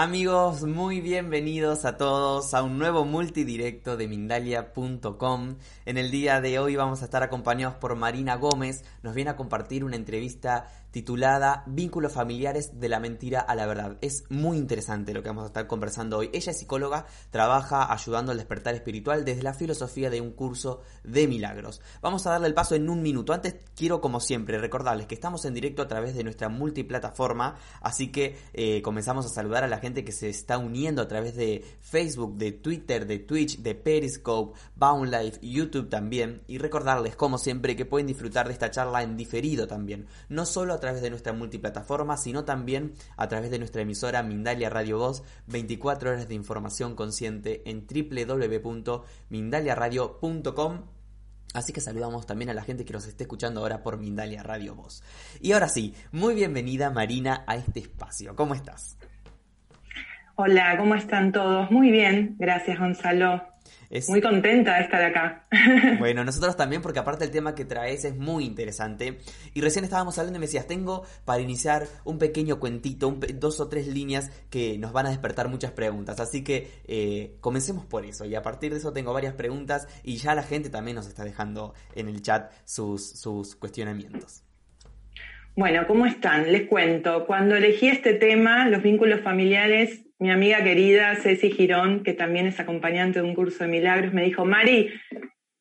Amigos, muy bienvenidos a todos a un nuevo multidirecto de Mindalia.com. En el día de hoy vamos a estar acompañados por Marina Gómez. Nos viene a compartir una entrevista titulada Vínculos familiares de la mentira a la verdad. Es muy interesante lo que vamos a estar conversando hoy. Ella es psicóloga, trabaja ayudando al despertar espiritual desde la filosofía de un curso de milagros. Vamos a darle el paso en un minuto. Antes quiero, como siempre, recordarles que estamos en directo a través de nuestra multiplataforma, así que eh, comenzamos a saludar a la gente que se está uniendo a través de Facebook, de Twitter, de Twitch, de Periscope, Bound Life, YouTube también. Y recordarles, como siempre, que pueden disfrutar de esta charla en diferido también. No solo a través de nuestra multiplataforma, sino también a través de nuestra emisora Mindalia Radio Voz, 24 horas de información consciente en www.mindaliaradio.com. Así que saludamos también a la gente que nos esté escuchando ahora por Mindalia Radio Voz. Y ahora sí, muy bienvenida Marina a este espacio. ¿Cómo estás? Hola, ¿cómo están todos? Muy bien, gracias Gonzalo. Es- Muy contenta de estar acá. Bueno, nosotros también, porque aparte el tema que traes es muy interesante. Y recién estábamos hablando y me decías, tengo para iniciar un pequeño cuentito, un pe- dos o tres líneas que nos van a despertar muchas preguntas. Así que eh, comencemos por eso. Y a partir de eso tengo varias preguntas y ya la gente también nos está dejando en el chat sus, sus cuestionamientos. Bueno, ¿cómo están? Les cuento. Cuando elegí este tema, los vínculos familiares, mi amiga querida Ceci Girón, que también es acompañante de un curso de milagros, me dijo, Mari,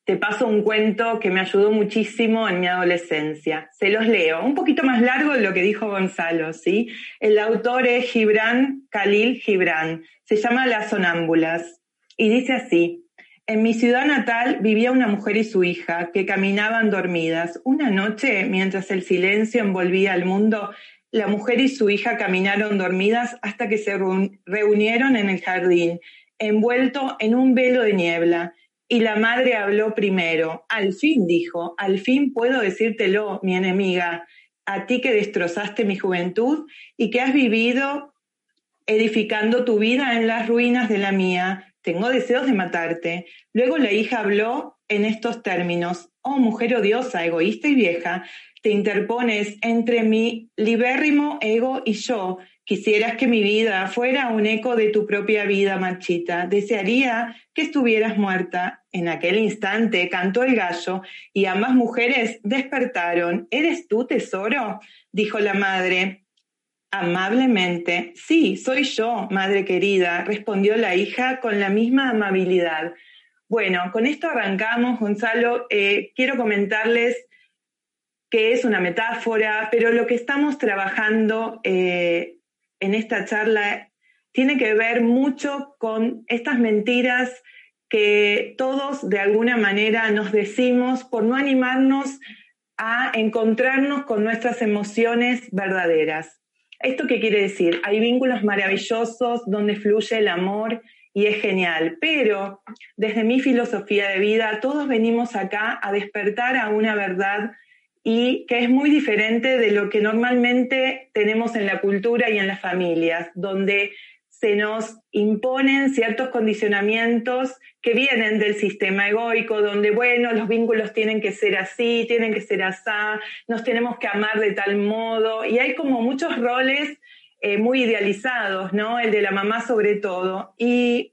te paso un cuento que me ayudó muchísimo en mi adolescencia. Se los leo, un poquito más largo de lo que dijo Gonzalo, ¿sí? El autor es Gibran Khalil Gibran. Se llama Las Sonámbulas. Y dice así, en mi ciudad natal vivía una mujer y su hija que caminaban dormidas. Una noche, mientras el silencio envolvía al mundo, la mujer y su hija caminaron dormidas hasta que se reun- reunieron en el jardín, envuelto en un velo de niebla. Y la madre habló primero. Al fin, dijo, al fin puedo decírtelo, mi enemiga, a ti que destrozaste mi juventud y que has vivido edificando tu vida en las ruinas de la mía. Tengo deseos de matarte. Luego la hija habló en estos términos. Oh, mujer odiosa, egoísta y vieja, te interpones entre mi libérrimo ego y yo. Quisieras que mi vida fuera un eco de tu propia vida marchita. Desearía que estuvieras muerta. En aquel instante cantó el gallo y ambas mujeres despertaron. ¿Eres tú, tesoro? dijo la madre. Amablemente, sí, soy yo, madre querida, respondió la hija con la misma amabilidad. Bueno, con esto arrancamos, Gonzalo. Eh, quiero comentarles que es una metáfora, pero lo que estamos trabajando eh, en esta charla tiene que ver mucho con estas mentiras que todos de alguna manera nos decimos por no animarnos a encontrarnos con nuestras emociones verdaderas. ¿Esto qué quiere decir? Hay vínculos maravillosos donde fluye el amor y es genial, pero desde mi filosofía de vida, todos venimos acá a despertar a una verdad y que es muy diferente de lo que normalmente tenemos en la cultura y en las familias, donde se nos imponen ciertos condicionamientos que vienen del sistema egoico, donde, bueno, los vínculos tienen que ser así, tienen que ser así, nos tenemos que amar de tal modo, y hay como muchos roles eh, muy idealizados, ¿no? El de la mamá sobre todo. Y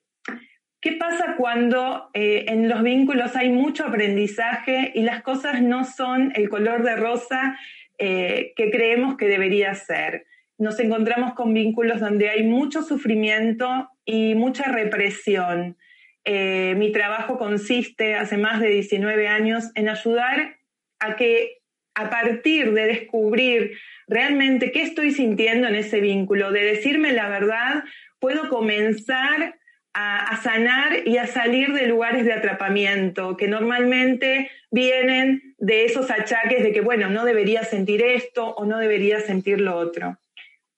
¿Qué pasa cuando eh, en los vínculos hay mucho aprendizaje y las cosas no son el color de rosa eh, que creemos que debería ser? Nos encontramos con vínculos donde hay mucho sufrimiento y mucha represión. Eh, mi trabajo consiste, hace más de 19 años, en ayudar a que a partir de descubrir realmente qué estoy sintiendo en ese vínculo, de decirme la verdad, puedo comenzar a, sanar y a salir de lugares de atrapamiento que normalmente vienen de esos achaques de que, bueno, no debería sentir esto o no debería sentir lo otro.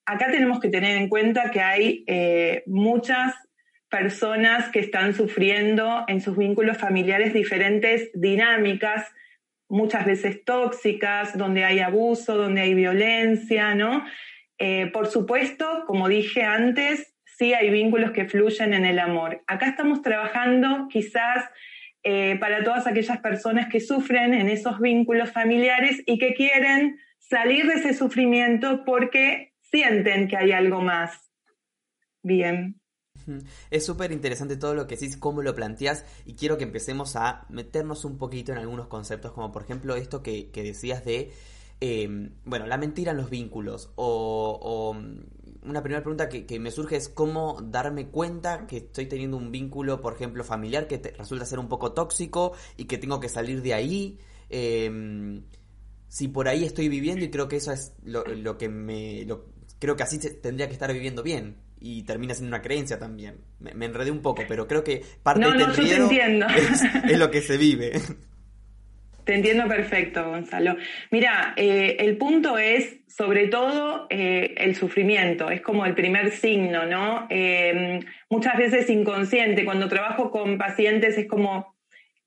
Acá tenemos que tener en cuenta que hay eh, muchas personas que están sufriendo en sus vínculos familiares diferentes dinámicas, muchas veces tóxicas, donde hay abuso, donde hay violencia, ¿no? Eh, por supuesto, como dije antes, sí hay vínculos que fluyen en el amor. Acá estamos trabajando quizás eh, para todas aquellas personas que sufren en esos vínculos familiares y que quieren salir de ese sufrimiento porque sienten que hay algo más. Bien. Es súper interesante todo lo que decís, cómo lo planteás, y quiero que empecemos a meternos un poquito en algunos conceptos, como por ejemplo esto que, decías de, em, bueno, la mentira en los vínculos, o, mm, una primera pregunta que, me surge es cómo darme cuenta que estoy teniendo un vínculo, por ejemplo, familiar que resulta ser un poco tóxico y que tengo que salir de ahí. Em, si por ahí estoy viviendo y creo que eso es lo, que me... creo que así tendría que estar viviendo bien y termina siendo una creencia también. Me, enredé un poco, pero creo que parte no, del no, te entiendo. Es, lo que se vive. Te entiendo perfecto, Gonzalo. Mira, eh, el punto es, sobre todo, eh, el sufrimiento. Es como el primer signo, ¿no? Eh, muchas veces inconsciente. Cuando trabajo con pacientes es como,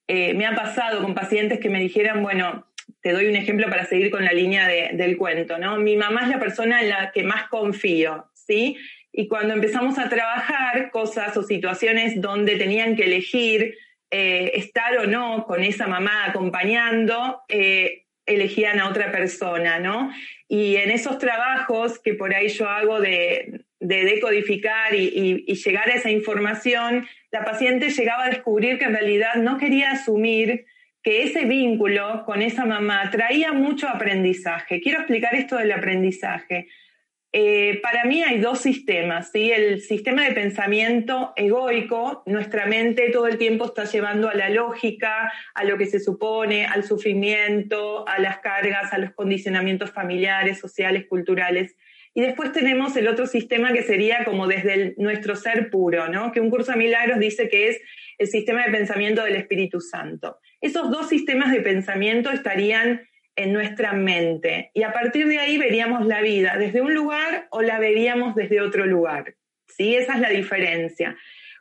me ha pasado con pacientes que me dijeran, bueno, te doy un ejemplo para seguir con la línea del cuento, ¿no? Mi mamá es la persona en la que más confío, ¿sí? Y cuando empezamos a trabajar cosas o situaciones donde tenían que elegir eh, estar o no con esa mamá acompañando, eh, elegían a otra persona, ¿no? Y en esos trabajos que por ahí yo hago de, decodificar y, y, llegar a esa información, la paciente llegaba a descubrir que en realidad no quería asumir que ese vínculo con esa mamá traía mucho aprendizaje. Quiero explicar esto del aprendizaje. Eh, para mí hay dos sistemas, ¿sí? El sistema de pensamiento egoico, nuestra mente todo el tiempo está llevando a la lógica, a lo que se supone, al sufrimiento, a las cargas, a los condicionamientos familiares, sociales, culturales. Y después tenemos el otro sistema que sería como desde nuestro ser puro, ¿no? Que un curso de milagros dice que es el sistema de pensamiento del Espíritu Santo. Esos dos sistemas de pensamiento estarían en nuestra mente. Y a partir de ahí veríamos la vida desde un lugar o la veríamos desde otro lugar. ¿Sí? Esa es la diferencia.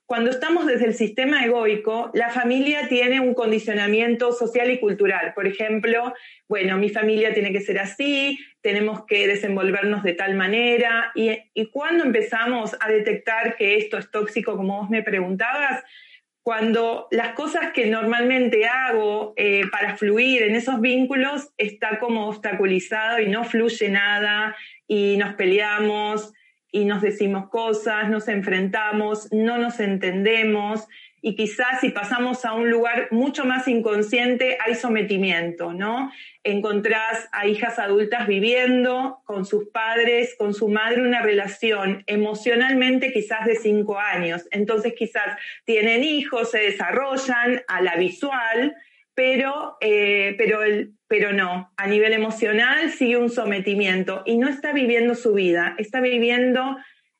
Cuando estamos desde el sistema egoico, la familia tiene un condicionamiento social y cultural. Por ejemplo, bueno, mi familia tiene que ser así, tenemos que desenvolvernos de tal manera. Y, y cuando empezamos a detectar que esto es tóxico, como vos me preguntabas, cuando las cosas que normalmente hago eh, para fluir en esos vínculos está como obstaculizado y no fluye nada y nos peleamos y nos decimos cosas, nos enfrentamos, no nos entendemos y quizás si pasamos a un lugar mucho más inconsciente hay sometimiento, ¿no? Encontrás a hijas adultas viviendo con sus padres, con su madre, una relación emocionalmente quizás de cinco años. Entonces quizás tienen hijos, se desarrollan a la visual, pero, eh, pero, pero no, a nivel emocional sigue un sometimiento y no está viviendo su vida, está viviendo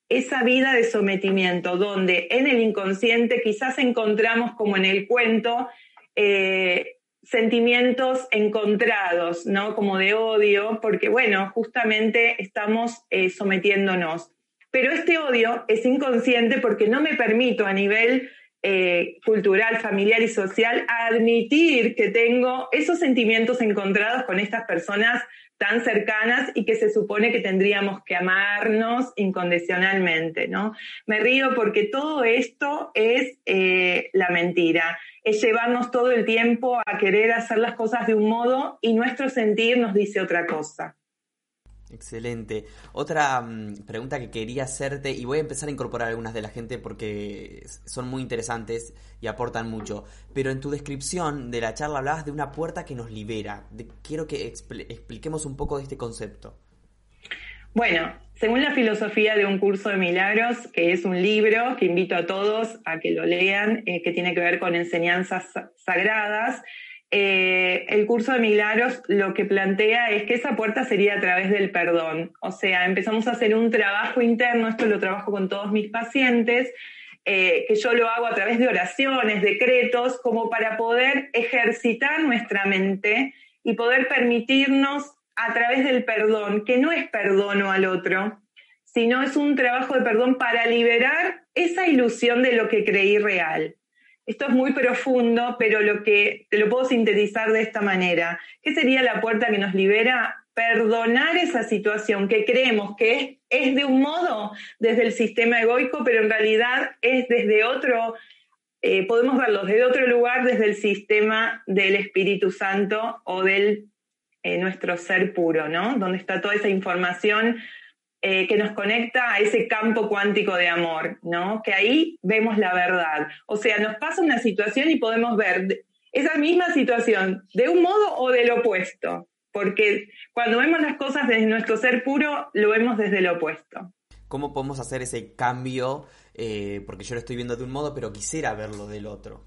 esa vida de sometimiento, donde en el inconsciente quizás encontramos, como en el cuento, eh, sentimientos encontrados, ¿no? Como de odio, porque, bueno, justamente estamos eh, sometiéndonos. Pero este odio es inconsciente porque no me permito a nivel eh, cultural, familiar y social admitir que tengo esos sentimientos encontrados con estas personas tan cercanas y que se supone que tendríamos que amarnos incondicionalmente, ¿no? Me río porque todo esto es eh, la mentira, es llevarnos todo el tiempo a querer hacer las cosas de un modo y nuestro sentir nos dice otra cosa. Excelente. Otra mm, pregunta que quería hacerte, y voy a empezar a incorporar algunas de la gente porque son muy interesantes y aportan mucho, pero en tu descripción de la charla hablabas de una puerta que nos libera. quiero que expliquemos un poco de este concepto. Bueno, según la filosofía de un curso de milagros, que es un libro que invito a todos a que lo lean, eh, que tiene que ver con enseñanzas sagradas, eh, el curso de milagros lo que plantea es que esa puerta sería a través del perdón. O sea, empezamos a hacer un trabajo interno, esto lo trabajo con todos mis pacientes, eh, que yo lo hago a través de oraciones, decretos, como para poder ejercitar nuestra mente y poder permitirnos a través del perdón, que no es perdono al otro, sino es un trabajo de perdón para liberar esa ilusión de lo que creí real. Esto es muy profundo, pero lo que te lo puedo sintetizar de esta manera. ¿Qué sería la puerta que nos libera? Perdonar esa situación que creemos que es, de un modo desde el sistema egoico, pero en realidad es desde otro, eh, podemos verlo desde otro lugar, desde el sistema del Espíritu Santo o del eh, nuestro ser puro, ¿no? Donde está toda esa información eh, que nos conecta a ese campo cuántico de amor, ¿no? Que ahí vemos la verdad. O sea, nos pasa una situación y podemos ver esa misma situación de un modo o del opuesto, porque cuando vemos las cosas desde nuestro ser puro, lo vemos desde el opuesto. ¿Cómo podemos hacer ese cambio? Eh, porque yo lo estoy viendo de un modo, pero quisiera verlo del otro.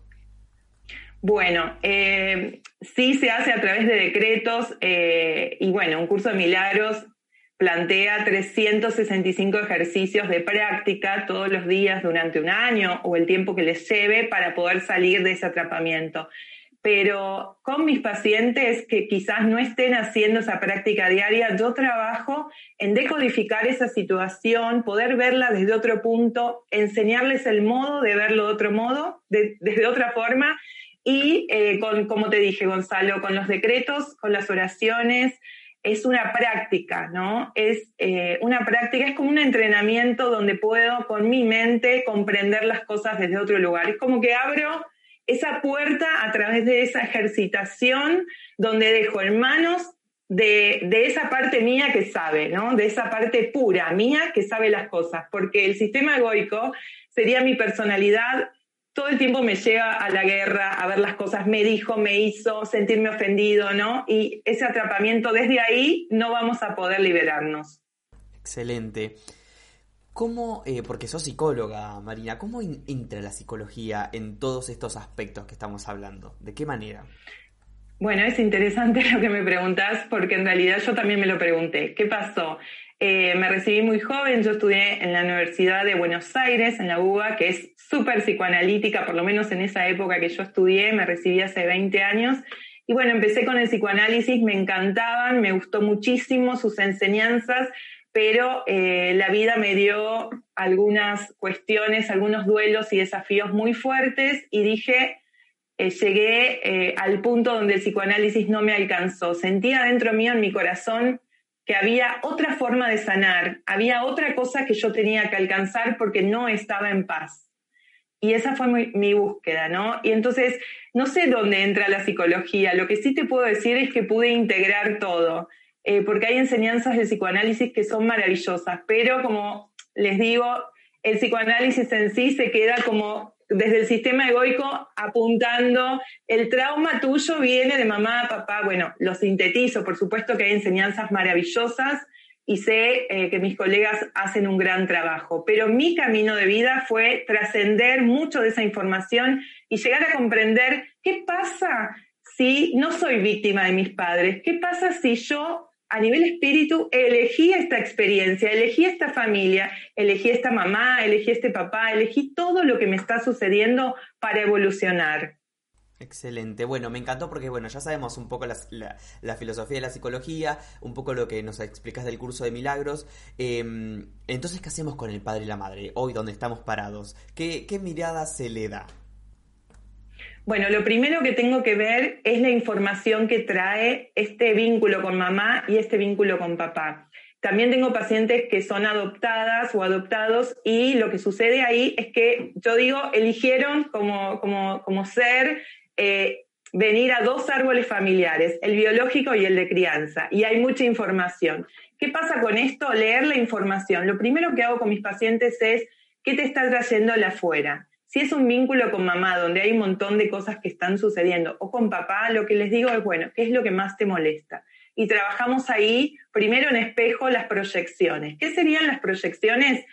Bueno, eh, sí se hace a través de decretos y bueno, un curso de milagros plantea 365 ejercicios de práctica todos los días durante un año o el tiempo que les lleve para poder salir de ese atrapamiento. Pero con mis pacientes que quizás no estén haciendo esa práctica diaria, yo trabajo en decodificar esa situación, poder verla desde otro punto, enseñarles el modo de verlo de otro modo, desde otra forma. Y eh, con, como te dije, Gonzalo, con los decretos, con las oraciones, es una práctica, ¿no? Es eh, una práctica, es como un entrenamiento donde puedo con mi mente comprender las cosas desde otro lugar. Es como que abro esa puerta a través de esa ejercitación donde dejo en manos de, de, esa parte mía que sabe, ¿no? De esa parte pura mía que sabe las cosas, porque el sistema egoico sería mi personalidad todo el tiempo me lleva a la guerra, a ver las cosas, me dijo, me hizo, sentirme ofendido, ¿no? Y ese atrapamiento desde ahí no vamos a poder liberarnos. Excelente. ¿Cómo, eh, porque sos psicóloga, Marina, cómo entra la psicología en todos estos aspectos que estamos hablando? ¿De qué manera? Bueno, es interesante lo que me preguntas porque en realidad yo también me lo pregunté. ¿Qué pasó? Eh, me recibí muy joven, yo estudié en la Universidad de Buenos Aires, en la UBA, que es súper psicoanalítica, por lo menos en esa época que yo estudié, me recibí hace 20 años. Y bueno, empecé con el psicoanálisis, me encantaban, me gustó muchísimo sus enseñanzas, pero eh, la vida me dio algunas cuestiones, algunos duelos y desafíos muy fuertes y dije, eh, llegué al punto donde el psicoanálisis no me alcanzó. Sentía dentro mío, en mi corazón, que había otra forma de sanar, había otra cosa que yo tenía que alcanzar porque no estaba en paz. Y esa fue mi, búsqueda, ¿no? Y entonces, no sé dónde entra la psicología, lo que sí te puedo decir es que pude integrar todo, eh, porque hay enseñanzas de psicoanálisis que son maravillosas, pero como les digo, el psicoanálisis en sí se queda como desde el sistema egoico apuntando, el trauma tuyo viene de mamá, papá, bueno, lo sintetizo, por supuesto que hay enseñanzas maravillosas y sé eh, que mis colegas hacen un gran trabajo, pero mi camino de vida fue trascender mucho de esa información y llegar a comprender qué pasa si no soy víctima de mis padres, qué pasa si yo a nivel espíritu elegí esta experiencia, elegí esta familia, elegí esta mamá, elegí este papá, elegí todo lo que me está sucediendo para evolucionar. Excelente. Bueno, me encantó porque, bueno, ya sabemos un poco la, filosofía de la psicología, un poco lo que nos explicas del curso de milagros. Em, entonces, ¿qué hacemos con el padre y la madre? Hoy, donde estamos parados. ¿Qué, qué mirada se le da? Bueno, lo primero que tengo que ver es la información que trae este vínculo con mamá y este vínculo con papá. También tengo pacientes que son adoptadas o adoptados y lo que sucede ahí es que yo digo, eligieron como, como, como ser eh, venir a dos árboles familiares, el biológico y el de crianza, y hay mucha información. ¿Qué pasa con esto? Leer la información. Lo primero que hago con mis pacientes es, ¿qué te está trayendo la afuera? Si es un vínculo con mamá, donde hay un montón de cosas que están sucediendo, o con papá, lo que les digo es, bueno, ¿qué es lo que más te molesta? Y trabajamos ahí, primero en espejo, las proyecciones. ¿Qué serían las proyecciones?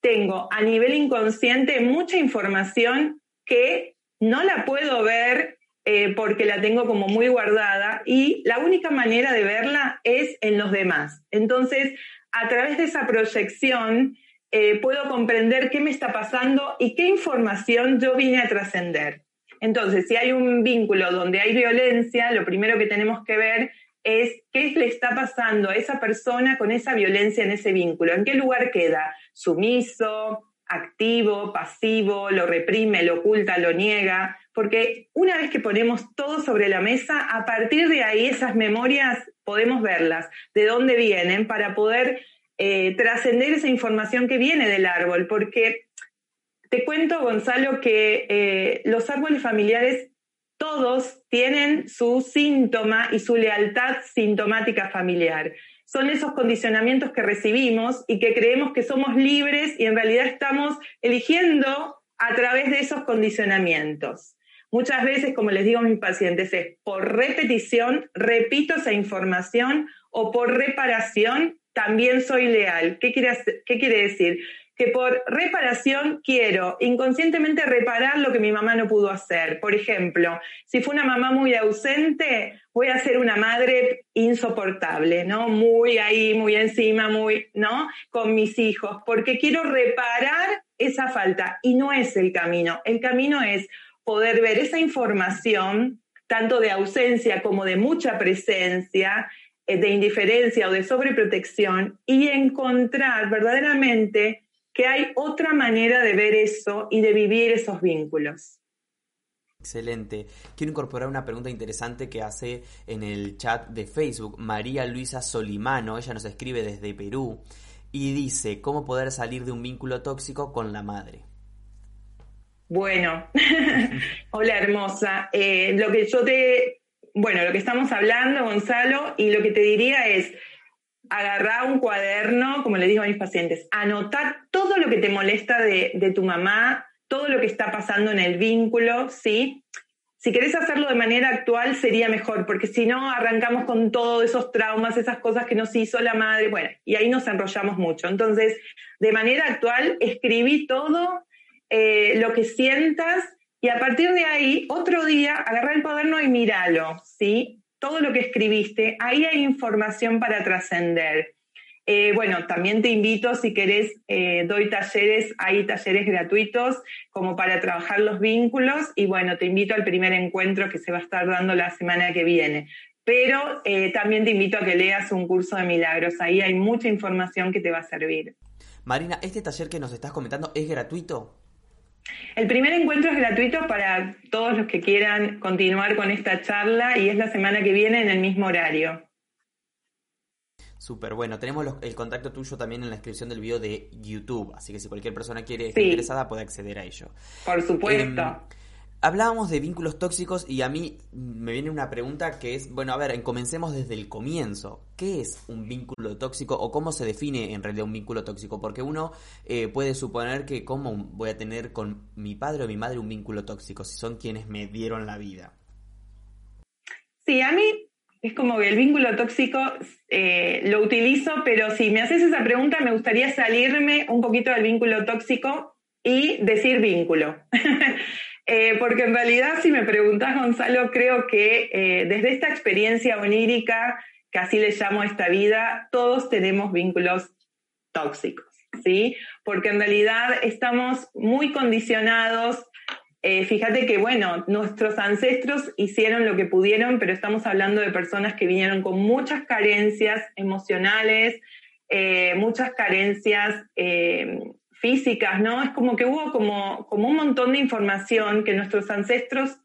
Tengo a nivel inconsciente mucha información que no la puedo ver eh, porque la tengo como muy guardada y la única manera de verla es en los demás. Entonces, a través de esa proyección, eh, puedo comprender qué me está pasando y qué información yo vine a trascender. Entonces, si hay un vínculo donde hay violencia, lo primero que tenemos que ver es qué le está pasando a esa persona con esa violencia en ese vínculo, en qué lugar queda, sumiso, activo, pasivo, lo reprime, lo oculta, lo niega, porque una vez que ponemos todo sobre la mesa, a partir de ahí esas memorias podemos verlas, de dónde vienen, para poder eh, trascender esa información que viene del árbol, porque te cuento, Gonzalo, que eh, los árboles familiares todos tienen su síntoma y su lealtad sintomática familiar. Son esos condicionamientos que recibimos y que creemos que somos libres y en realidad estamos eligiendo a través de esos condicionamientos. Muchas veces, como les digo a mis pacientes, es por repetición, repito esa información o por reparación, también soy leal. ¿Qué quiere, qué quiere decir? Que por reparación quiero inconscientemente reparar lo que mi mamá no pudo hacer. Por ejemplo, si fue una mamá muy ausente, voy a ser una madre insoportable, ¿no? Muy ahí, muy encima, muy, ¿no? Con mis hijos, porque quiero reparar esa falta y no es el camino. El camino es poder ver esa información, tanto de ausencia como de mucha presencia, eh, de indiferencia o de sobreprotección, y encontrar verdaderamente que hay otra manera de ver eso y de vivir esos vínculos. Excelente. Quiero incorporar una pregunta interesante que hace en el chat de Facebook María Luisa Solimano. Ella nos escribe desde Perú y dice, ¿cómo poder salir de un vínculo tóxico con la madre? Bueno, hola hermosa. Eh, lo que yo te, bueno, lo que estamos hablando, Gonzalo, y lo que te diría es, agarrar un cuaderno, como le digo a mis pacientes, anotar todo lo que te molesta de, tu mamá, todo lo que está pasando en el vínculo, ¿sí? Si querés hacerlo de manera actual sería mejor, porque si no arrancamos con todos esos traumas, esas cosas que nos hizo la madre, bueno, y ahí nos enrollamos mucho. Entonces, de manera actual, escribí todo eh, lo que sientas y a partir de ahí, otro día, agarra el cuaderno y míralo, ¿sí? Todo lo que escribiste, ahí hay información para trascender. Eh, bueno, también te invito, si querés, eh, doy talleres, hay talleres gratuitos como para trabajar los vínculos y bueno, te invito al primer encuentro que se va a estar dando la semana que viene. Pero eh, también te invito a que leas un curso de milagros, ahí hay mucha información que te va a servir. Marina, ¿este taller que nos estás comentando es gratuito? El primer encuentro es gratuito para todos los que quieran continuar con esta charla y es la semana que viene en el mismo horario. Súper, bueno, tenemos el contacto tuyo también en la descripción del video de YouTube, así que si cualquier persona quiere estar interesada puede acceder a ello. Por supuesto. Em, Hablábamos de vínculos tóxicos y a mí me viene una pregunta que es, bueno, a ver, comencemos desde el comienzo. ¿Qué es un vínculo tóxico o cómo se define en realidad un vínculo tóxico? Porque uno eh, puede suponer que cómo voy a tener con mi padre o mi madre un vínculo tóxico si son quienes me dieron la vida. Sí, a mí es como que el vínculo tóxico eh, lo utilizo, pero si me haces esa pregunta me gustaría salirme un poquito del vínculo tóxico y decir vínculo. Eh, porque en realidad, si me preguntas, Gonzalo, creo que eh, desde esta experiencia onírica, que así le llamo esta vida, todos tenemos vínculos tóxicos, ¿sí? Porque en realidad estamos muy condicionados. Eh, fíjate que, bueno, nuestros ancestros hicieron lo que pudieron, pero estamos hablando de personas que vinieron con muchas carencias emocionales, muchas carencias físicas, ¿no? Es como que hubo como, como un montón de información que nuestros ancestros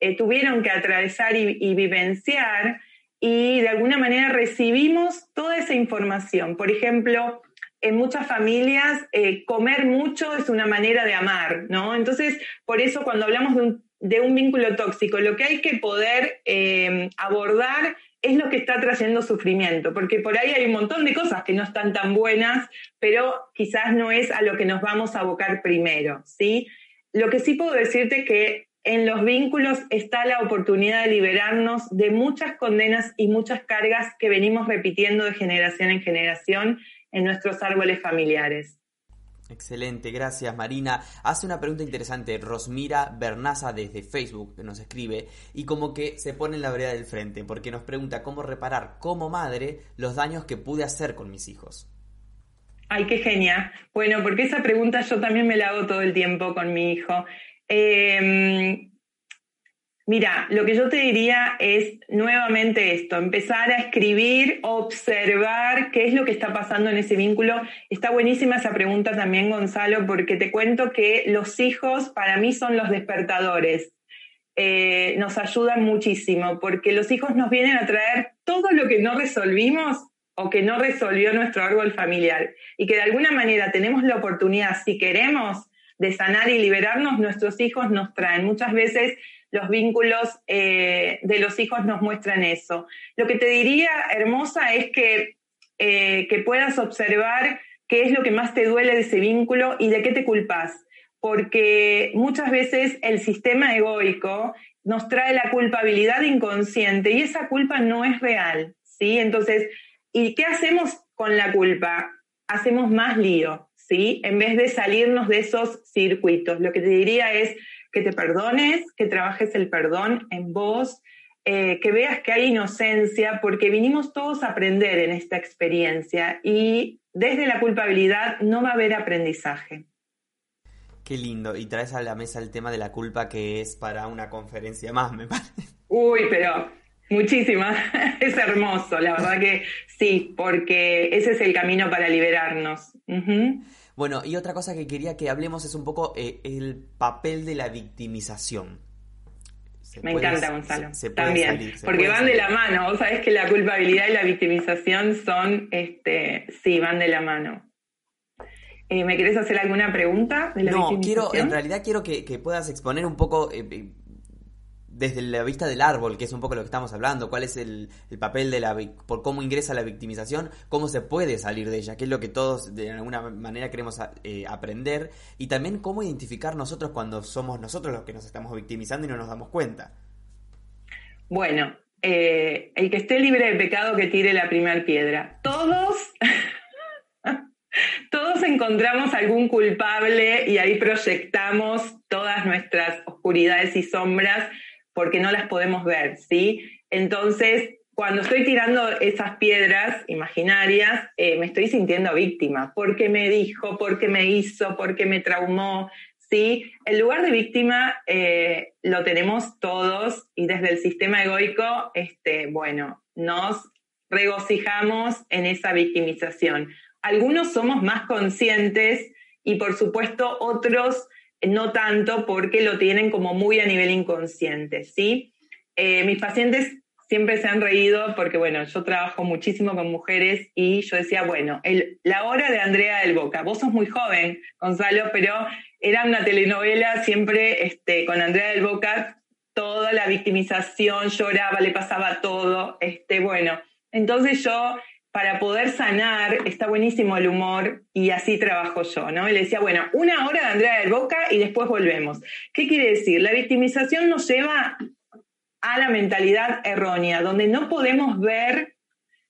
eh, tuvieron que atravesar y, vivenciar y de alguna manera recibimos toda esa información. Por ejemplo, en muchas familias eh, comer mucho es una manera de amar, ¿no? Entonces, por eso cuando hablamos de un, de un vínculo tóxico, lo que hay que poder eh, abordar es lo que está trayendo sufrimiento, porque por ahí hay un montón de cosas que no están tan buenas, pero quizás no es a lo que nos vamos a abocar primero, ¿sí? Lo que sí puedo decirte que en los vínculos está la oportunidad de liberarnos de muchas condenas y muchas cargas que venimos repitiendo de generación en generación en nuestros árboles familiares. Excelente, gracias Marina. Hace una pregunta interesante Rosmira Bernaza desde Facebook que nos escribe y como que se pone en la vereda del frente porque nos pregunta cómo reparar como madre los daños que pude hacer con mis hijos. Ay, qué genial. Bueno, porque esa pregunta yo también me la hago todo el tiempo con mi hijo. Em, Mira, lo que yo te diría es nuevamente esto, empezar a escribir, observar qué es lo que está pasando en ese vínculo. Está buenísima esa pregunta también, Gonzalo, porque te cuento que los hijos para mí son los despertadores. Eh, nos ayudan muchísimo, porque los hijos nos vienen a traer todo lo que no resolvimos o que no resolvió nuestro árbol familiar y que de alguna manera tenemos la oportunidad, si queremos, de sanar y liberarnos, nuestros hijos nos traen. Muchas veces los vínculos eh, de los hijos nos muestran eso. Lo que te diría, hermosa, es que, eh, que puedas observar qué es lo que más te duele de ese vínculo y de qué te culpas. Porque muchas veces el sistema egoico nos trae la culpabilidad inconsciente y esa culpa no es real, ¿sí? Entonces, ¿y qué hacemos con la culpa? Hacemos más lío, ¿sí? En vez de salirnos de esos circuitos. Lo que te diría es, que te perdones, que trabajes el perdón en vos, eh, que veas que hay inocencia, porque vinimos todos a aprender en esta experiencia y desde la culpabilidad no va a haber aprendizaje. Qué lindo. Y traes a la mesa el tema de la culpa que es para una conferencia más, me parece. Uy, pero muchísimas. es hermoso, la verdad que sí, porque ese es el camino para liberarnos. Bueno, y otra cosa que quería que hablemos es un poco eh, el papel de la victimización. Me encanta, Gonzalo. También, porque van de la mano. Vos sabés que la culpabilidad y la victimización son, este, sí, van de la mano. Eh, ¿Me querés hacer alguna pregunta de la no, quiero, en realidad quiero que, puedas exponer un poco eh, desde la vista del árbol, que es un poco lo que estamos hablando, cuál es el, papel de la por cómo ingresa la victimización, cómo se puede salir de ella, qué es lo que todos de alguna manera queremos eh, aprender, y también cómo identificar nosotros cuando somos nosotros los que nos estamos victimizando y no nos damos cuenta. Bueno, eh, el que esté libre de pecado que tire la primera piedra. Todos, todos encontramos algún culpable y ahí proyectamos todas nuestras oscuridades y sombras porque no las podemos ver, ¿sí? Entonces, cuando estoy tirando esas piedras imaginarias, eh, me estoy sintiendo víctima, porque me dijo, porque me hizo, porque me traumó, ¿sí? El lugar de víctima eh, lo tenemos todos y desde el sistema egoico, este, bueno, nos regocijamos en esa victimización. Algunos somos más conscientes y por supuesto otros no tanto porque lo tienen como muy a nivel inconsciente, ¿sí? Eh, mis pacientes siempre se han reído porque, bueno, yo trabajo muchísimo con mujeres y yo decía, bueno, la hora de Andrea del Boca, vos sos muy joven, Gonzalo, pero era una telenovela siempre este, con Andrea del Boca, toda la victimización, lloraba, le pasaba todo, este, bueno, entonces yo para poder sanar, está buenísimo el humor y así trabajo yo, ¿no? Y le decía, bueno, una hora de Andrea del Boca y después volvemos. ¿Qué quiere decir? La victimización nos lleva a la mentalidad errónea, donde no podemos ver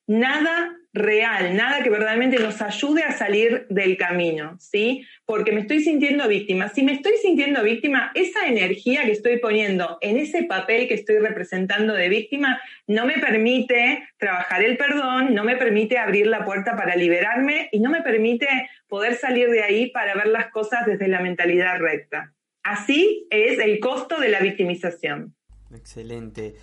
nada real, nada que verdaderamente nos ayude a salir del camino, ¿sí? Porque me estoy sintiendo víctima. Si me estoy sintiendo víctima, esa energía que estoy poniendo en ese papel que estoy representando de víctima no me permite trabajar el perdón, no me permite abrir la puerta para liberarme y no me permite poder salir de ahí para ver las cosas desde la mentalidad recta. Así es el costo de la victimización. Excelente.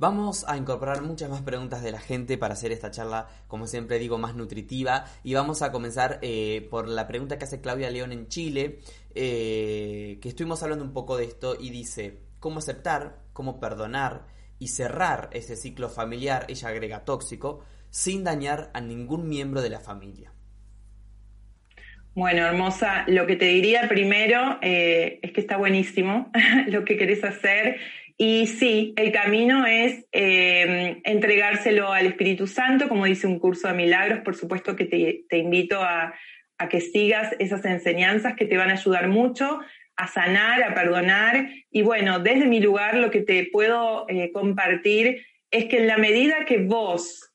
Vamos a incorporar muchas más preguntas de la gente para hacer esta charla, como siempre digo, más nutritiva. Y vamos a comenzar eh, por la pregunta que hace Claudia León en Chile, eh, que estuvimos hablando un poco de esto y dice, ¿cómo aceptar, cómo perdonar y cerrar ese ciclo familiar, ella agrega tóxico, sin dañar a ningún miembro de la familia? Bueno, hermosa, lo que te diría primero eh, es que está buenísimo lo que querés hacer y sí, el camino es eh, entregárselo al Espíritu Santo, como dice un curso de milagros. Por supuesto que te, invito a, que sigas esas enseñanzas que te van a ayudar mucho a sanar, a perdonar. Y bueno, desde mi lugar lo que te puedo eh, compartir es que en la medida que vos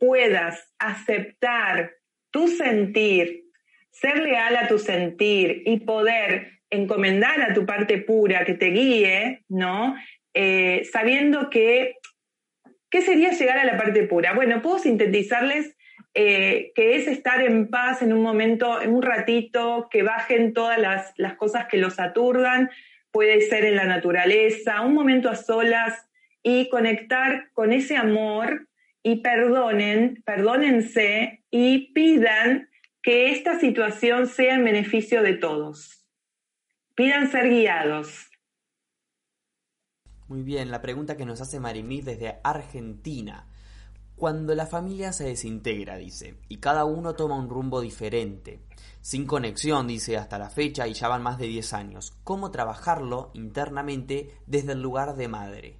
puedas aceptar tu sentir, ser leal a tu sentir y poder encomendar a tu parte pura que te guíe, ¿no? Eh, sabiendo que, ¿qué sería llegar a la parte pura? Bueno, puedo sintetizarles eh, que es estar en paz en un momento, en un ratito, que bajen todas las, las cosas que los aturdan, puede ser en la naturaleza, un momento a solas y conectar con ese amor y perdonen, perdónense y pidan que esta situación sea en beneficio de todos. Pidan ser guiados. Muy bien, la pregunta que nos hace Marimí desde Argentina. Cuando la familia se desintegra, dice, y cada uno toma un rumbo diferente, sin conexión, dice, hasta la fecha y ya van más de 10 años, ¿cómo trabajarlo internamente desde el lugar de madre?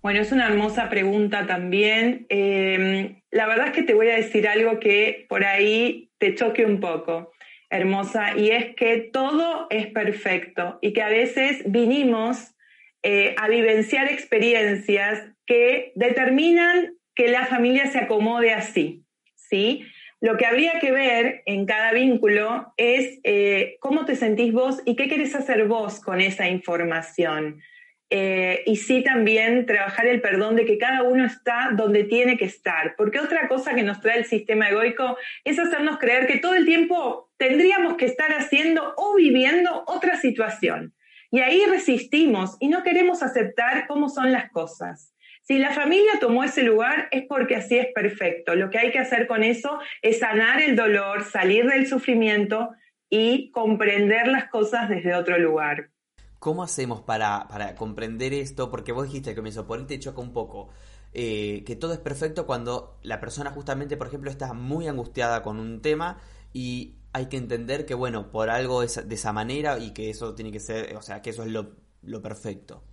Bueno, es una hermosa pregunta también. Eh, la verdad es que te voy a decir algo que por ahí te choque un poco, hermosa, y es que todo es perfecto y que a veces vinimos eh, a vivenciar experiencias que determinan que la familia se acomode así, ¿sí? Lo que habría que ver en cada vínculo es eh, cómo te sentís vos y qué querés hacer vos con esa información. Eh, y sí también trabajar el perdón de que cada uno está donde tiene que estar. Porque otra cosa que nos trae el sistema egoico es hacernos creer que todo el tiempo tendríamos que estar haciendo o viviendo otra situación. Y ahí resistimos y no queremos aceptar cómo son las cosas. Si la familia tomó ese lugar es porque así es perfecto. Lo que hay que hacer con eso es sanar el dolor, salir del sufrimiento y comprender las cosas desde otro lugar. ¿Cómo hacemos para, para comprender esto? Porque vos dijiste al comienzo, por ahí te choca un poco. eh, que todo es perfecto cuando la persona justamente, por ejemplo, está muy angustiada con un tema y hay que entender que, bueno, por algo es de esa manera y que eso tiene que ser, o sea, que eso es lo, lo perfecto.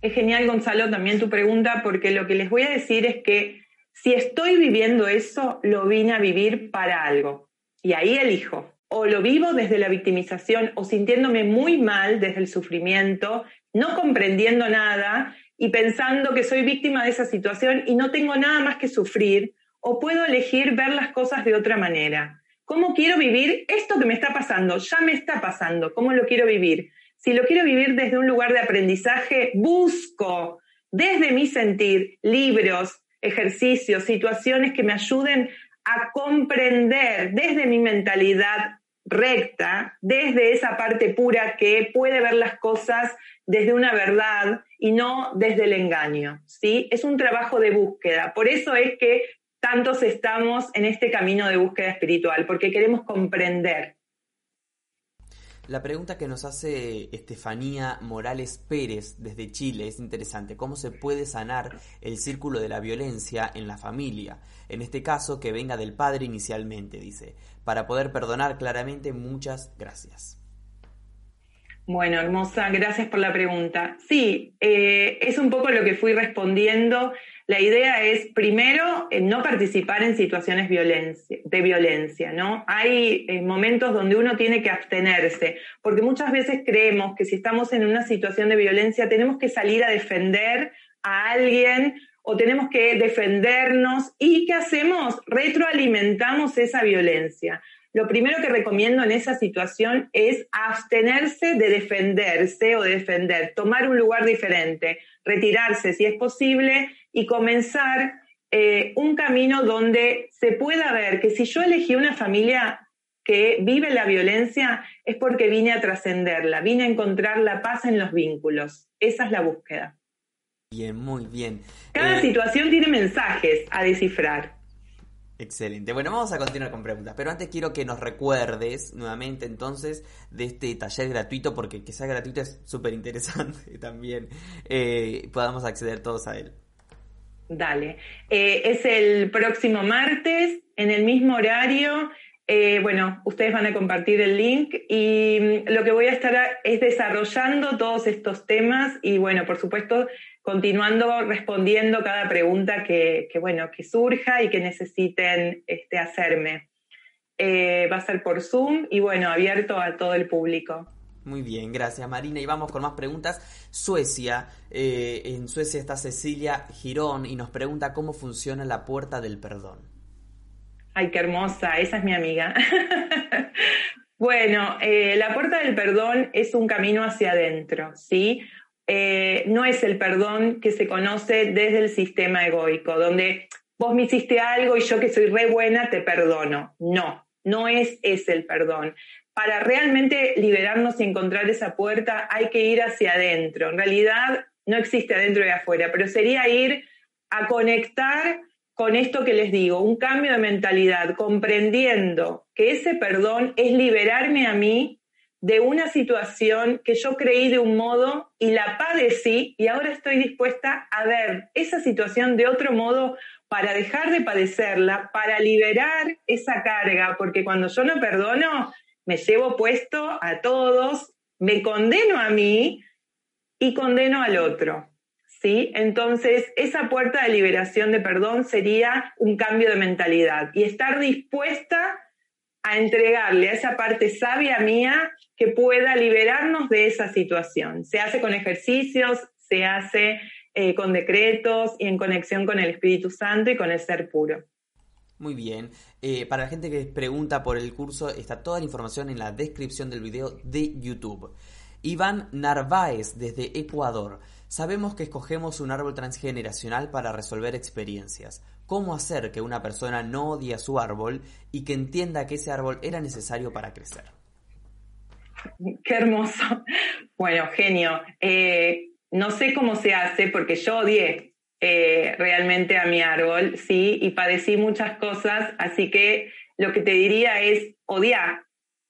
Es genial, Gonzalo, también tu pregunta, porque lo que les voy a decir es que si estoy viviendo eso, lo vine a vivir para algo. Y ahí elijo. O lo vivo desde la victimización o sintiéndome muy mal desde el sufrimiento, no comprendiendo nada y pensando que soy víctima de esa situación y no tengo nada más que sufrir, o puedo elegir ver las cosas de otra manera. ¿Cómo quiero vivir esto que me está pasando? Ya me está pasando. ¿Cómo lo quiero vivir? Si lo quiero vivir desde un lugar de aprendizaje, busco desde mi sentir libros, ejercicios, situaciones que me ayuden a comprender desde mi mentalidad recta, desde esa parte pura que puede ver las cosas desde una verdad y no desde el engaño, ¿sí? Es un trabajo de búsqueda. Por eso es que tantos estamos en este camino de búsqueda espiritual, porque queremos comprender. La pregunta que nos hace Estefanía Morales Pérez desde Chile es interesante. ¿Cómo se puede sanar el círculo de la violencia en la familia? En este caso, que venga del padre inicialmente, dice. Para poder perdonar claramente, muchas gracias. Bueno, hermosa, gracias por la pregunta. Sí, eh, es un poco lo que fui respondiendo. La idea es, primero, eh, no participar en situaciones de violencia, ¿no? Hay eh, momentos donde uno tiene que abstenerse, porque muchas veces creemos que si estamos en una situación de violencia tenemos que salir a defender a alguien o tenemos que defendernos y ¿qué hacemos? Retroalimentamos esa violencia. Lo primero que recomiendo en esa situación es abstenerse de defenderse o de defender, tomar un lugar diferente, retirarse si es posible y comenzar eh, un camino donde se pueda ver que si yo elegí una familia que vive la violencia es porque vine a trascenderla, vine a encontrar la paz en los vínculos. Esa es la búsqueda. Bien, muy bien. Cada Eh, situación tiene mensajes a descifrar. Excelente. Bueno, vamos a continuar con preguntas, pero antes quiero que nos recuerdes nuevamente entonces de este taller gratuito, porque que sea gratuito es súper interesante también, eh, podamos acceder todos a él. Dale. Eh, es el próximo martes, en el mismo horario. Eh, bueno, ustedes van a compartir el link y mm, lo que voy a estar es desarrollando todos estos temas y bueno, por supuesto, continuando respondiendo cada pregunta que, que, bueno, que surja y que necesiten este, hacerme. Eh, va a ser por Zoom y bueno, abierto a todo el público. Muy bien, gracias Marina. Y vamos con más preguntas. Suecia, eh, en Suecia está Cecilia Girón y nos pregunta cómo funciona la puerta del perdón. Ay, qué hermosa, esa es mi amiga. bueno, eh, la puerta del perdón es un camino hacia adentro, ¿sí? Eh, no es el perdón que se conoce desde el sistema egoico, donde vos me hiciste algo y yo que soy re buena te perdono. No, no es ese el perdón. para realmente liberarnos y encontrar esa puerta hay que ir hacia adentro. En realidad no existe adentro y afuera, pero sería ir a conectar con esto que les digo, un cambio de mentalidad, comprendiendo que ese perdón es liberarme a mí de una situación que yo creí de un modo y la padecí y ahora estoy dispuesta a ver esa situación de otro modo para dejar de padecerla, para liberar esa carga, porque cuando yo no perdono, me llevo puesto a todos, me condeno a mí y condeno al otro. ¿Sí? Entonces, esa puerta de liberación de perdón sería un cambio de mentalidad y estar dispuesta a entregarle a esa parte sabia mía que pueda liberarnos de esa situación. Se hace con ejercicios, se hace eh, con decretos y en conexión con el Espíritu Santo y con el ser puro. Muy bien. Eh, para la gente que pregunta por el curso, está toda la información en la descripción del video de YouTube. Iván Narváez, desde Ecuador. Sabemos que escogemos un árbol transgeneracional para resolver experiencias. ¿Cómo hacer que una persona no odie a su árbol y que entienda que ese árbol era necesario para crecer? Qué hermoso. Bueno, genio. Eh, no sé cómo se hace porque yo odié eh, realmente a mi árbol, sí, y padecí muchas cosas, así que lo que te diría es odiar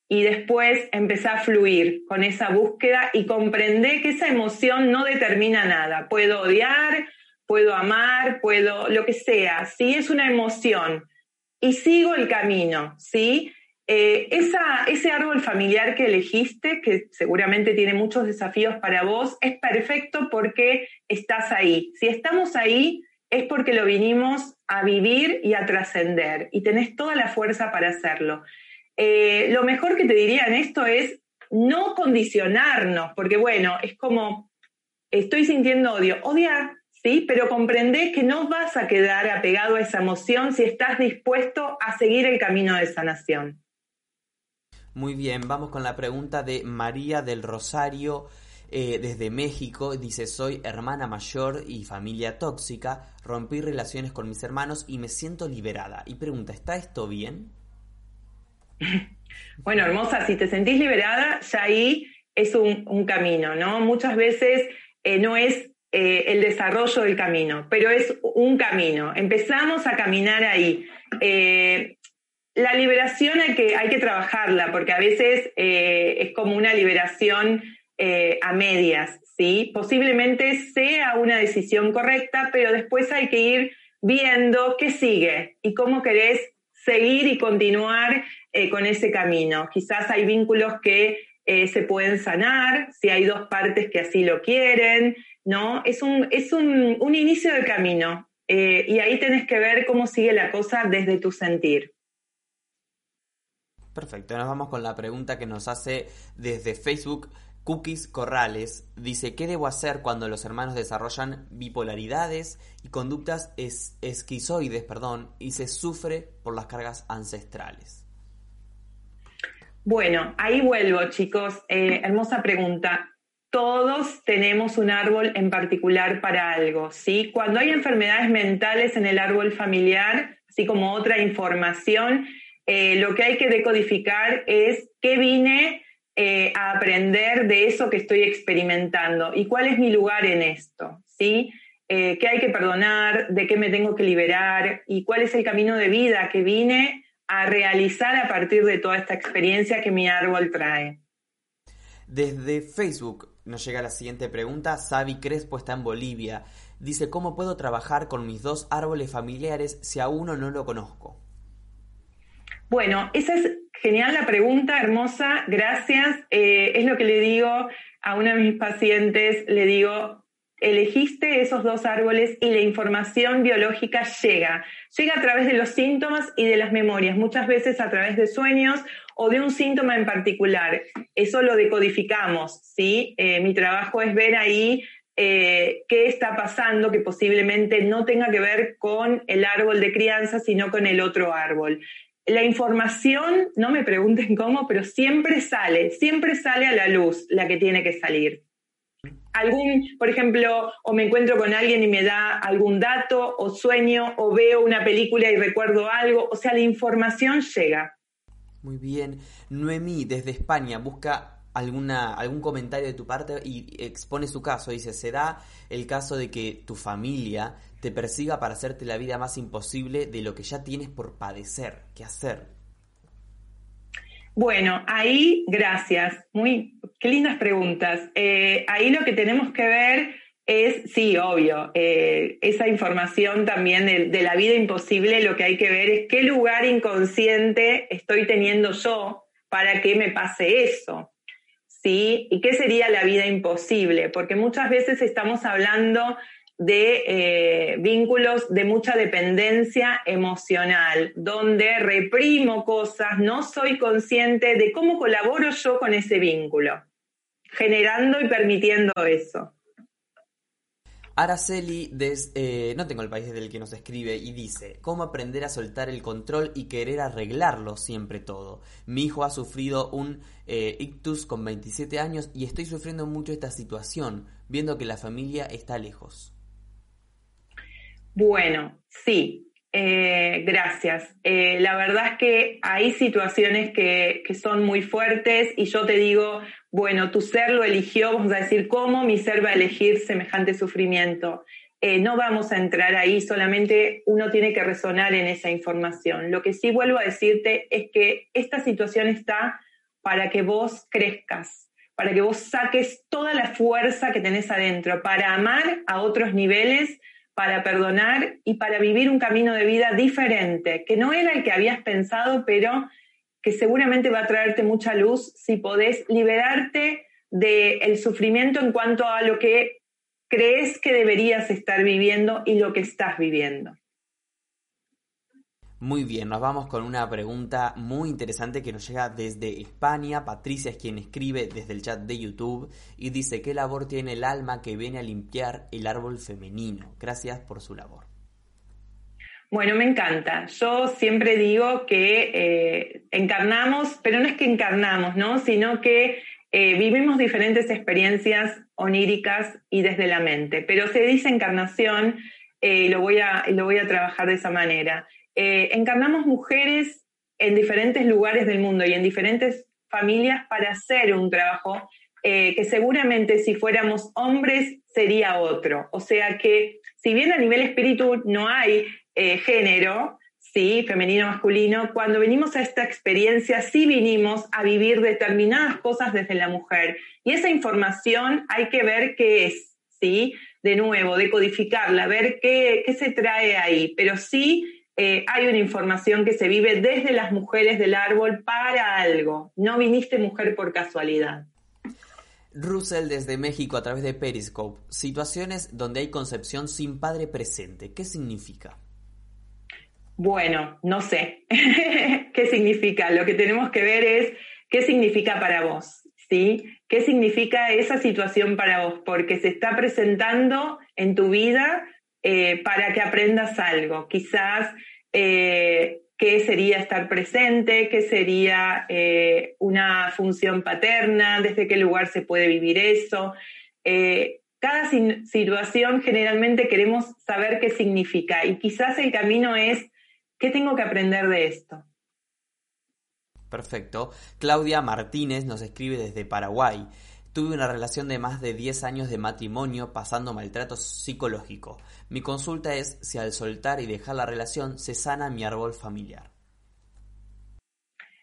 y después empezar a fluir con esa búsqueda y comprender que esa emoción no determina nada. Puedo odiar, puedo amar, puedo lo que sea, sí, es una emoción y sigo el camino, sí. Eh, esa, ese árbol familiar que elegiste, que seguramente tiene muchos desafíos para vos, es perfecto porque estás ahí. Si estamos ahí, es porque lo vinimos a vivir y a trascender y tenés toda la fuerza para hacerlo. Eh, lo mejor que te diría en esto es no condicionarnos, porque bueno, es como, estoy sintiendo odio, odiar, ¿sí? Pero comprendés que no vas a quedar apegado a esa emoción si estás dispuesto a seguir el camino de sanación. Muy bien, vamos con la pregunta de María del Rosario eh, desde México. Dice, soy hermana mayor y familia tóxica, rompí relaciones con mis hermanos y me siento liberada. Y pregunta, ¿está esto bien? Bueno, hermosa, si te sentís liberada, ya ahí es un, camino, ¿no? Muchas veces eh, no es eh, el desarrollo del camino, pero es un camino. Empezamos a caminar ahí la liberación hay que, hay que trabajarla, porque a veces eh, es como una liberación eh, a medias, ¿sí? Posiblemente sea una decisión correcta, pero después hay que ir viendo qué sigue y cómo querés seguir y continuar eh, con ese camino. Quizás hay vínculos que se pueden sanar, si hay dos partes que así lo quieren, ¿no? Es un, es un, un inicio de camino y ahí tenés que ver cómo sigue la cosa desde tu sentir. Perfecto, nos vamos con la pregunta que nos hace desde Facebook Cookies Corrales. Dice, ¿qué debo hacer cuando los hermanos desarrollan bipolaridades y conductas esquizoides, perdón, y se sufre por las cargas ancestrales? Bueno, ahí vuelvo, chicos. Eh, hermosa pregunta. Todos tenemos un árbol en particular para algo, ¿sí? Cuando hay enfermedades mentales en el árbol familiar, así como otra información, eh, lo que hay que decodificar es qué vine eh, a aprender de eso que estoy experimentando y cuál es mi lugar en esto, ¿sí? Eh, qué hay que perdonar, de qué me tengo que liberar y cuál es el camino de vida que vine a realizar a partir de toda esta experiencia que mi árbol trae. Desde Facebook nos llega la siguiente pregunta. Sabi Crespo está en Bolivia. Dice, ¿cómo puedo trabajar con mis dos árboles familiares si a uno no lo conozco? Bueno, esa es genial la pregunta, hermosa, gracias. Eh, es lo que le digo a uno de mis pacientes, le digo, elegiste esos dos árboles y la información biológica llega. Llega a través de los síntomas y de las memorias, muchas veces a través de sueños o de un síntoma en particular. Eso lo decodificamos, ¿sí? Eh, mi trabajo es ver ahí eh, qué está pasando que posiblemente no tenga que ver con el árbol de crianza, sino con el otro árbol la información, no me pregunten cómo, pero siempre sale, siempre sale a la luz la que tiene que salir. Algún, por ejemplo, o me encuentro con alguien y me da algún dato, o sueño, o veo una película y recuerdo algo, o sea, la información llega. Muy bien. Noemí, desde España, busca alguna, algún comentario de tu parte y expone su caso. Dice, se da el caso de que tu familia te persiga para hacerte la vida más imposible de lo que ya tienes por padecer. ¿Qué hacer? Bueno, ahí, gracias. Muy, qué lindas preguntas. Eh, ahí lo que tenemos que ver es, sí, obvio, eh, esa información también de, de, la vida imposible, lo que hay que ver es qué lugar inconsciente estoy teniendo yo para que me pase eso. ¿Sí? ¿Y qué sería la vida imposible? Porque muchas veces estamos hablando de eh, vínculos de mucha dependencia emocional, donde reprimo cosas, no soy consciente de cómo colaboro yo con ese vínculo, generando y permitiendo eso. Araceli, des, eh, no tengo el país desde el que nos escribe, y dice, ¿cómo aprender a soltar el control y querer arreglarlo siempre todo? Mi hijo ha sufrido un eh, ictus con 27 años y estoy sufriendo mucho esta situación, viendo que la familia está lejos. Bueno, sí, eh, gracias. Eh, la verdad es que hay situaciones que, que, son muy fuertes y yo te digo, bueno, tu ser lo eligió, vamos a decir, ¿cómo mi ser va a elegir semejante sufrimiento? Eh, no vamos a entrar ahí, solamente uno tiene que resonar en esa información. Lo que sí vuelvo a decirte es que esta situación está para que vos crezcas, para que vos saques toda la fuerza que tenés adentro, para amar a otros niveles para perdonar y para vivir un camino de vida diferente, que no era el que habías pensado, pero que seguramente va a traerte mucha luz si podés liberarte del sufrimiento en cuanto a lo que crees que deberías estar viviendo y lo que estás viviendo. Muy bien, nos vamos con una pregunta muy interesante que nos llega desde España. Patricia es quien escribe desde el chat de YouTube y dice, ¿qué labor tiene el alma que viene a limpiar el árbol femenino? Gracias por su labor. Bueno, me encanta. Yo siempre digo que eh, encarnamos, pero no es que encarnamos, ¿no? Sino que eh, vivimos diferentes experiencias oníricas y desde la mente. Pero se dice encarnación, eh, lo, voy a, lo voy a trabajar de esa manera. Eh, encarnamos mujeres en diferentes lugares del mundo y en diferentes familias para hacer un trabajo eh, que seguramente si fuéramos hombres sería otro. O sea que si bien a nivel espíritu no hay eh, género, sí, femenino, masculino, cuando venimos a esta experiencia sí vinimos a vivir determinadas cosas desde la mujer. Y esa información hay que ver qué es, ¿sí? De nuevo, decodificarla, ver qué, qué se trae ahí. Pero sí eh, hay una información que se vive desde las mujeres del árbol para algo. No viniste mujer por casualidad. Russell desde México a través de Periscope. Situaciones donde hay concepción sin padre presente. ¿Qué significa? Bueno, no sé qué significa. Lo que tenemos que ver es qué significa para vos, ¿sí? ¿Qué significa esa situación para vos? Porque se está presentando en tu vida eh, para que aprendas algo. Quizás eh, qué sería estar presente, qué sería eh, una función paterna, desde qué lugar se puede vivir eso. cada situación generalmente queremos saber qué significa y quizás el camino es qué tengo que aprender de esto. Perfecto. Claudia Martínez nos escribe desde Paraguay. Tuve una relación de más de 10 años de matrimonio pasando maltrato psicológico. Mi consulta es si al soltar y dejar la relación se sana mi árbol familiar.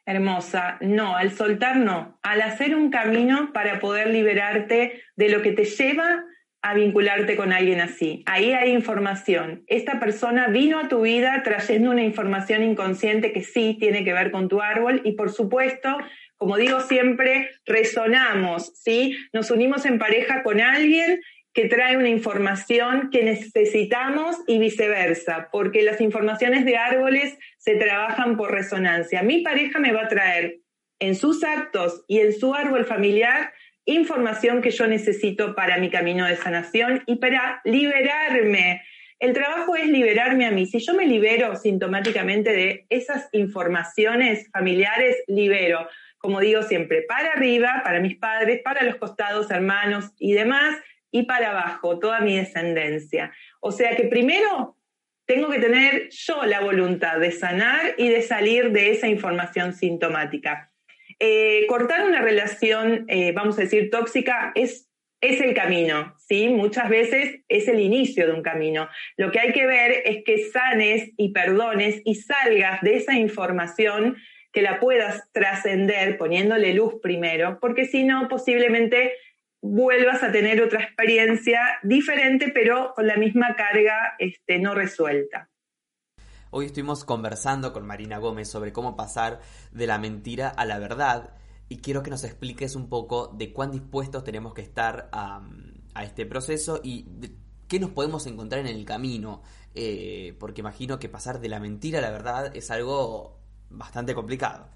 Hermosa, no, al soltar no, al hacer un camino para poder liberarte de lo que te lleva a vincularte con alguien así. Ahí hay información. Esta persona vino a tu vida trayendo una información inconsciente que sí tiene que ver con tu árbol y por supuesto como digo siempre, resonamos, ¿sí? Nos unimos en pareja con alguien que trae una información que necesitamos y viceversa, porque las informaciones de árboles se trabajan por resonancia. Mi pareja me va a traer en sus actos y en su árbol familiar información que yo necesito para mi camino de sanación y para liberarme. El trabajo es liberarme a mí. Si yo me libero sintomáticamente de esas informaciones familiares, libero como digo siempre, para arriba, para mis padres, para los costados, hermanos y demás, y para abajo, toda mi descendencia. O sea que primero tengo que tener yo la voluntad de sanar y de salir de esa información sintomática. Eh, cortar una relación, eh, vamos a decir, tóxica es, es el camino, ¿sí? Muchas veces es el inicio de un camino. Lo que hay que ver es que sanes y perdones y salgas de esa información que la puedas trascender poniéndole luz primero, porque si no, posiblemente vuelvas a tener otra experiencia diferente, pero con la misma carga este, no resuelta. Hoy estuvimos conversando con Marina Gómez sobre cómo pasar de la mentira a la verdad y quiero que nos expliques un poco de cuán dispuestos tenemos que estar a, este proceso y qué nos podemos encontrar en el camino, eh, porque imagino que pasar de la mentira a la verdad es algo bastante complicado.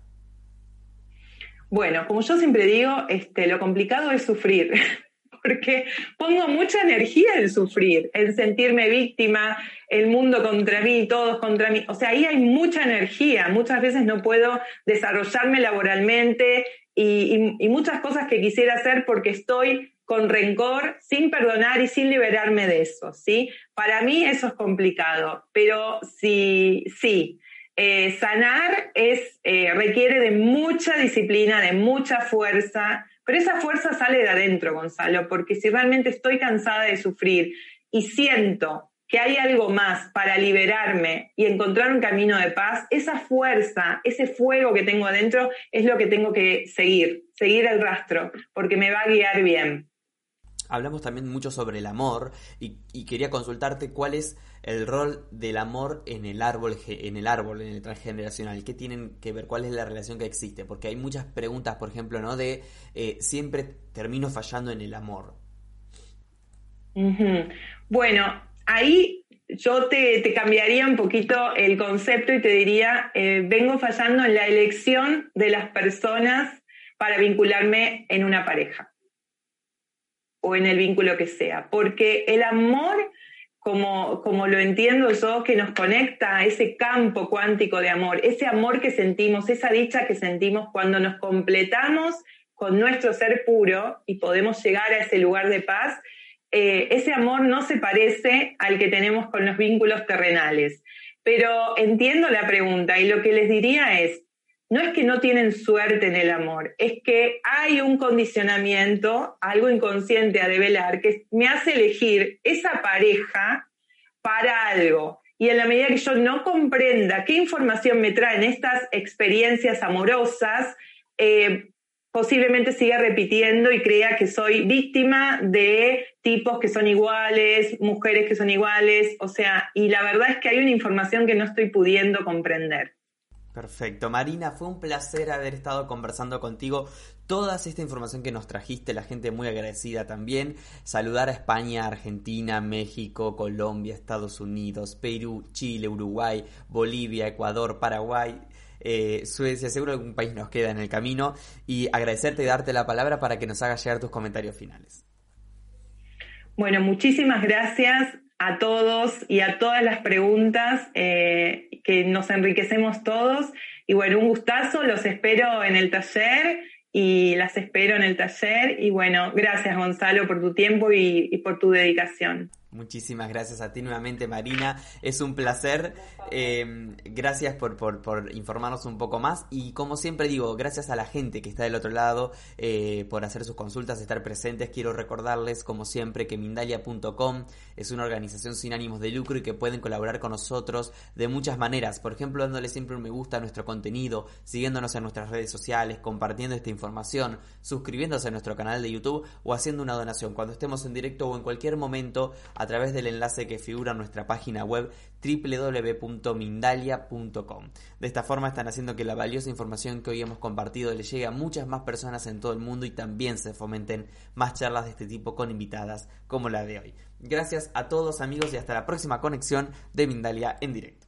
Bueno, como yo siempre digo, este, lo complicado es sufrir, porque pongo mucha energía en sufrir, en sentirme víctima, el mundo contra mí, todos contra mí. O sea, ahí hay mucha energía. Muchas veces no puedo desarrollarme laboralmente y, muchas cosas que quisiera hacer porque estoy con rencor, sin perdonar y sin liberarme de eso, ¿sí? Para mí eso es complicado, pero sí, sí, eh, sanar es, eh, requiere de mucha disciplina, de mucha fuerza, pero esa fuerza sale de adentro, Gonzalo, porque si realmente estoy cansada de sufrir y siento que hay algo más para liberarme y encontrar un camino de paz, esa fuerza, ese fuego que tengo adentro es lo que tengo que seguir, seguir el rastro, porque me va a guiar bien. Hablamos también mucho sobre el amor y, quería consultarte cuál es el rol del amor en el árbol, en el árbol, en el transgeneracional. ¿Qué tienen que ver? ¿Cuál es la relación que existe? Porque hay muchas preguntas, por ejemplo, ¿no? De eh, siempre termino fallando en el amor. Bueno, ahí yo te, cambiaría un poquito el concepto y te diría, eh, vengo fallando en la elección de las personas para vincularme en una pareja o en el vínculo que sea, porque el amor, como, como lo entiendo yo, que nos conecta a ese campo cuántico de amor, ese amor que sentimos, esa dicha que sentimos cuando nos completamos con nuestro ser puro y podemos llegar a ese lugar de paz, eh, ese amor no se parece al que tenemos con los vínculos terrenales. Pero entiendo la pregunta y lo que les diría es, no es que no tienen suerte en el amor, es que hay un condicionamiento, algo inconsciente a develar, que me hace elegir esa pareja para algo. Y en la medida que yo no comprenda qué información me traen estas experiencias amorosas, eh, posiblemente siga repitiendo y crea que soy víctima de tipos que son iguales, mujeres que son iguales, o sea, y la verdad es que hay una información que no estoy pudiendo comprender. Perfecto. Marina, fue un placer haber estado conversando contigo. Toda esta información que nos trajiste, la gente muy agradecida también. Saludar a España, Argentina, México, Colombia, Estados Unidos, Perú, Chile, Uruguay, Bolivia, Ecuador, Paraguay. Eh, Suecia, seguro algún país nos queda en el camino y agradecerte y darte la palabra para que nos hagas llegar tus comentarios finales. Bueno, muchísimas gracias a todos y a todas las preguntas eh, que nos enriquecemos todos. Y bueno, un gustazo, los espero en el taller y las espero en el taller. Y bueno, gracias Gonzalo por tu tiempo y por tu dedicación. Muchísimas gracias a ti nuevamente, Marina. Es un placer. Eh, gracias por, por, informarnos un poco más. Y como siempre digo, gracias a la gente que está del otro lado eh, por hacer sus consultas, estar presentes. Quiero recordarles, como siempre, que Mindalia.com es una organización sin ánimos de lucro y que pueden colaborar con nosotros de muchas maneras. Por ejemplo, dándole siempre un me gusta a nuestro contenido, siguiéndonos en nuestras redes sociales, compartiendo esta información, suscribiéndose a nuestro canal de YouTube o haciendo una donación cuando estemos en directo o en cualquier momento a través del enlace que figura en nuestra página web www.mindalia.com. De esta forma están haciendo que la valiosa información que hoy hemos compartido le llegue a muchas más personas en todo el mundo y también se fomenten más charlas de este tipo con invitadas como la de hoy. Gracias a todos amigos y hasta la próxima conexión de Mindalia en directo.